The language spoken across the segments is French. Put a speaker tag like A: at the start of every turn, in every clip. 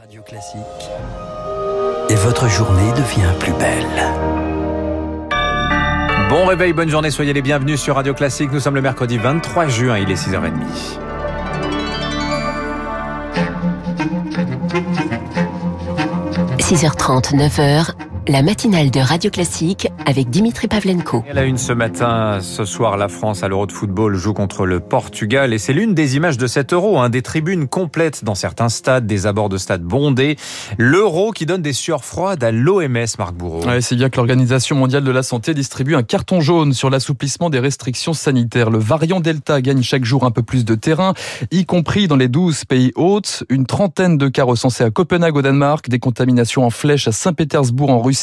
A: Radio Classique. Et votre journée devient plus belle.
B: Bon réveil, bonne journée, soyez les bienvenus sur Radio Classique. Nous sommes le mercredi 23 juin, il est 6h30.
C: – 6h30, 9h, la matinale de Radio Classique avec Dimitri Pavlenko.
B: Elle a une ce matin, ce soir, la France à l'Euro de football joue contre le Portugal et c'est l'une des images de cet Euro, hein, des tribunes complètes dans certains stades, des abords de stades bondés. L'Euro qui donne des sueurs froides à l'OMS, Marc Bourreau.
D: Ouais, c'est bien que l'Organisation mondiale de la santé distribue un carton jaune sur l'assouplissement des restrictions sanitaires. Le variant Delta gagne chaque jour un peu plus de terrain, y compris dans les 12 pays hôtes. Une trentaine de cas recensés à Copenhague au Danemark, des contaminations en flèche à Saint-Pétersbourg en Russie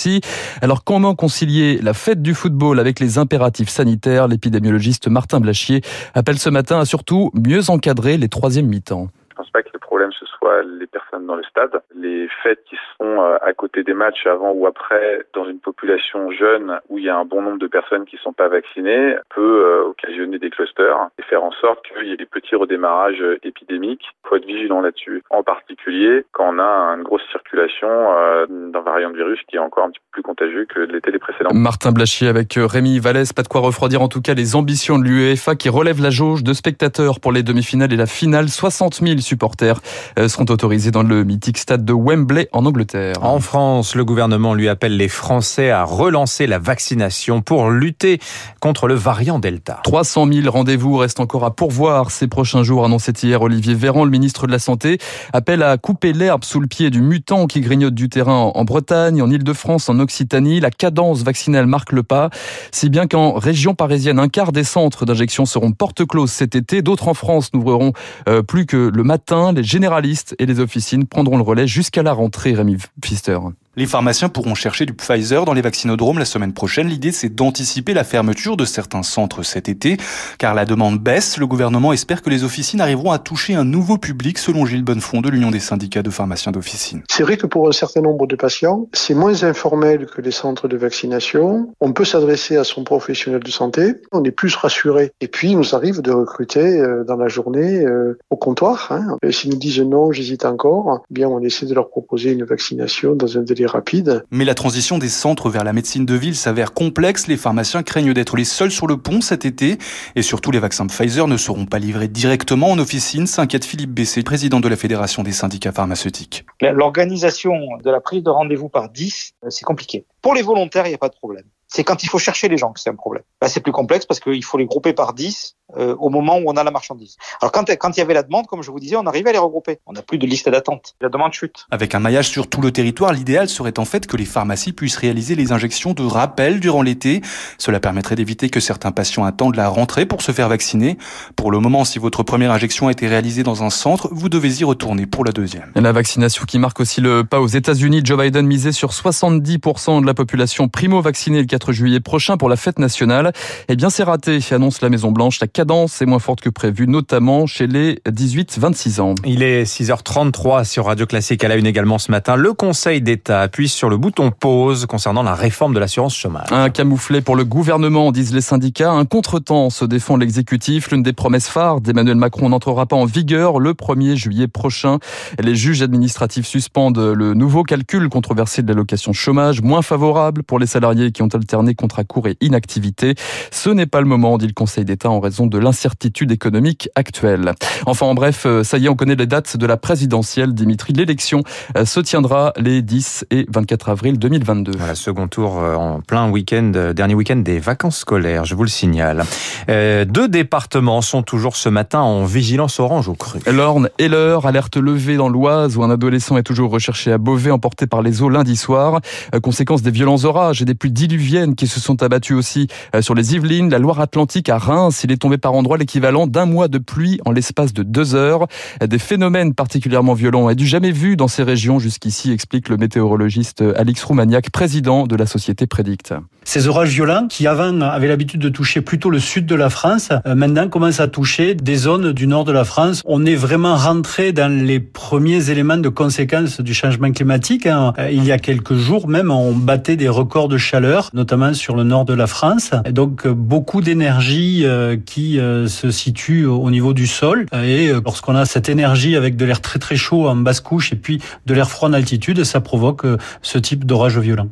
D: alors comment concilier la fête du football avec les impératifs sanitaires? L'épidémiologiste Martin Blachier appelle ce matin à surtout mieux encadrer les troisièmes mi-temps.
E: Je pense pas que le problème ce soit les personnes dans le stade. Les fêtes qui sont euh, à côté des matchs avant ou après dans une population jeune où il y a un bon nombre de personnes qui ne sont pas vaccinées peut euh, occasionner des clusters et faire en sorte qu'il y ait des petits redémarrages épidémiques. Il faut être vigilant là-dessus. En particulier quand on a une grosse circulation euh, d'un variant de virus qui est encore un petit peu plus contagieux que l'été les précédents.
D: Martin Blachier avec Rémi Vallès, pas de quoi refroidir en tout cas les ambitions de l'UEFA qui relève la jauge de spectateurs pour les demi-finales et la finale. 60 000 supporters seront autorisés dans le mythique stade de Wembley en Angleterre.
B: En France, le gouvernement lui appelle les Français à relancer la vaccination pour lutter contre le variant Delta.
D: 300 000 rendez-vous restent encore à pourvoir ces prochains jours, annonçait hier Olivier Véran, le ministre de la Santé, appelle à couper l'herbe sous le pied du mutant qui grignote du terrain en Bretagne, en Ile-de-France, en Occitanie. La cadence vaccinale marque le pas, si bien qu'en région parisienne, un quart des centres d'injection seront porte close cet été. D'autres en France n'ouvriront euh, plus que le matin. Les généralistes et les officines prendront le relais jusqu'à la rentrée, Rémi Pfister.
F: Les pharmaciens pourront chercher du Pfizer dans les vaccinodromes la semaine prochaine. L'idée, c'est d'anticiper la fermeture de certains centres cet été, car la demande baisse. Le gouvernement espère que les officines arriveront à toucher un nouveau public, selon Gilles Bonnefond de l'Union des syndicats de pharmaciens d'officine.
G: C'est vrai que pour un certain nombre de patients, c'est moins informel que les centres de vaccination. On peut s'adresser à son professionnel de santé. On est plus rassuré. Et puis, il nous arrive de recruter euh, dans la journée euh, au comptoir. Hein. S'ils nous disent non, j'hésite encore, eh bien, on essaie de leur proposer une vaccination dans un délai rapide.
F: Mais la transition des centres vers la médecine de ville s'avère complexe. Les pharmaciens craignent d'être les seuls sur le pont cet été. Et surtout, les vaccins Pfizer ne seront pas livrés directement en officine, s'inquiète Philippe Bessé, président de la Fédération des syndicats pharmaceutiques.
H: L'organisation de la prise de rendez-vous par 10, euh, c'est compliqué. Pour les volontaires, il n'y a pas de problème. C'est quand il faut chercher les gens que c'est un problème. Là, c'est plus complexe parce qu'il faut les grouper par 10 euh, au moment où on a la marchandise. Alors quand, quand il y avait la demande, comme je vous disais, on arrivait à les regrouper. On n'a plus de liste d'attente. La demande chute.
F: Avec un maillage sur tout le territoire, l'idéal serait en fait que les pharmacies puissent réaliser les injections de rappel durant l'été. Cela permettrait d'éviter que certains patients attendent la rentrée pour se faire vacciner. Pour le moment, si votre première injection a été réalisée dans un centre, vous devez y retourner pour la deuxième.
D: Et la vaccination qui marque aussi le pas aux États-Unis. Joe Biden misait sur 70% de la population primo-vaccinée le 4 juillet prochain pour la fête nationale. Eh bien, c'est raté, annonce la Maison Blanche. La cadence est moins forte que prévu, notamment chez les 18-26 ans.
B: Il est 6h33 sur Radio Classique à la une également ce matin. Le Conseil d'État appuie sur le bouton pause concernant la réforme de l'assurance chômage.
D: Un camouflet pour le gouvernement, disent les syndicats. Un contretemps se défend l'exécutif. L'une des promesses phares d'Emmanuel Macron n'entrera pas en vigueur le 1er juillet prochain. Les juges administratifs suspendent le nouveau calcul controversé de l'allocation chômage, moins favorable pour les salariés qui ont alterné contrat court et inactivité. Ce n'est pas le moment, dit le Conseil d'État, en raison de l'incertitude économique actuelle. Enfin, en bref, euh, ça y est, on connaît les dates de la présidentielle. Dimitri, l'élection euh, se tiendra les 10 et 24 avril 2022.
B: Voilà, second tour euh, en plein week-end, dernier week-end des vacances scolaires, je vous le signale. deux départements sont toujours ce matin en vigilance orange au cru.
D: L'Orne et l'heure, alerte levée dans l'Oise où un adolescent est toujours recherché à Beauvais, emporté par les eaux lundi soir. Conséquence des violents orages et des pluies diluviennes qui se sont abattus aussi sur les Yvelines, la Loire-Atlantique à Reims. Il est tombé par endroits l'équivalent d'un mois de pluie en l'espace de deux heures. Des phénomènes particulièrement violents et du jamais vu dans ces régions jusqu'ici, explique le météorologiste Alix Roumaniac, président de la société Prédicte.
I: Ces orages violents, qui avant avaient l'habitude de toucher plutôt le sud de la France, euh, maintenant commencent à toucher des zones du nord de la France. On est vraiment rentré dans les premiers éléments de conséquences du changement climatique. Hein. Euh, il y a quelques jours même, on battait des records de chaleur, notamment sur le nord de la France. Et donc beaucoup d'énergie qui se situe au niveau du sol. Et lorsqu'on a cette énergie avec de l'air très très chaud en basse couche et puis de l'air froid en altitude, ça provoque ce type d'orage violent.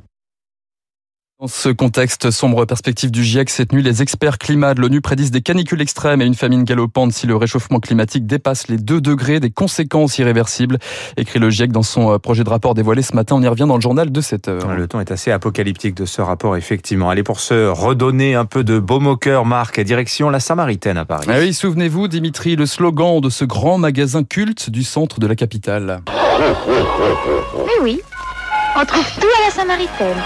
D: Dans ce contexte sombre perspective du GIEC cette nuit, les experts climat de l'ONU prédisent des canicules extrêmes et une famine galopante si le réchauffement climatique dépasse les 2 degrés, des conséquences irréversibles, écrit le GIEC dans son euh, projet de rapport dévoilé ce matin. On y revient dans le journal de 7 heures.
B: Le ton est assez apocalyptique de ce rapport, effectivement. Allez, pour se redonner un peu de baume au cœur, Marc, direction la Samaritaine à Paris.
D: Ah oui, souvenez-vous, Dimitri, le slogan de ce grand magasin culte du centre de la capitale.
J: Mais oui, on trouve tout à la Samaritaine.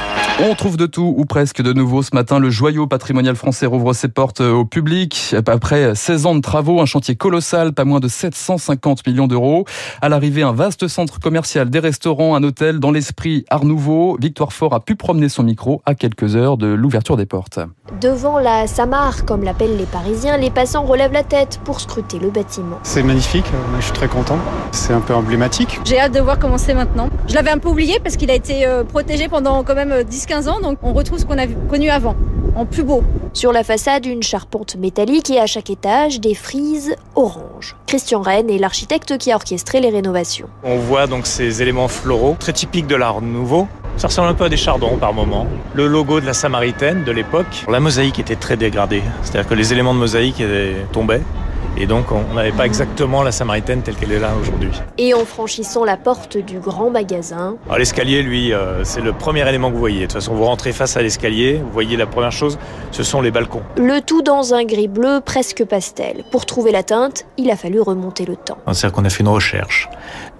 D: On trouve de tout, ou presque de nouveau. Ce matin, le joyau patrimonial français rouvre ses portes au public. Après 16 ans de travaux, un chantier colossal, pas moins de 750 millions d'euros. À l'arrivée, un vaste centre commercial, des restaurants, un hôtel dans l'esprit Art Nouveau. Victoire Fort a pu promener son micro à quelques heures de l'ouverture des portes.
K: Devant la Samar, comme l'appellent les Parisiens, les passants relèvent la tête pour scruter le bâtiment.
L: C'est magnifique, je suis très content. C'est un peu emblématique.
M: J'ai hâte de voir comment c'est maintenant. Je l'avais un peu oublié parce qu'il a été euh, protégé pendant quand même 10-15 euh, ans, donc on retrouve ce qu'on a connu avant, en plus beau.
K: Sur la façade, une charpente métallique et à chaque étage, des frises orange. Christian Rennes est l'architecte qui a orchestré les rénovations.
N: On voit donc ces éléments floraux, très typiques de l'art nouveau. Ça ressemble un peu à des chardons par moment. Le logo de la Samaritaine de l'époque. La mosaïque était très dégradée, c'est-à-dire que les éléments de mosaïque tombaient. Et donc, on n'avait pas exactement la Samaritaine telle qu'elle est là aujourd'hui.
K: Et en franchissant la porte du grand magasin.
N: L'escalier, lui, euh, c'est le premier élément que vous voyez. De toute façon, vous rentrez face à l'escalier, vous voyez la première chose, ce sont les balcons.
K: Le tout dans un gris bleu presque pastel. Pour trouver la teinte, il a fallu remonter le temps.
N: C'est-à-dire qu'on a fait une recherche.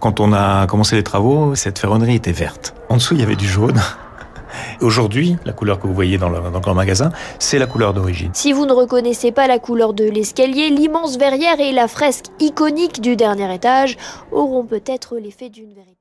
N: Quand on a commencé les travaux, cette ferronnerie était verte. En dessous, il y avait du jaune. Aujourd'hui, la couleur que vous voyez dans le, dans le magasin, c'est la couleur d'origine.
K: Si vous ne reconnaissez pas la couleur de l'escalier, l'immense verrière et la fresque iconique du dernier étage auront peut-être l'effet d'une véritable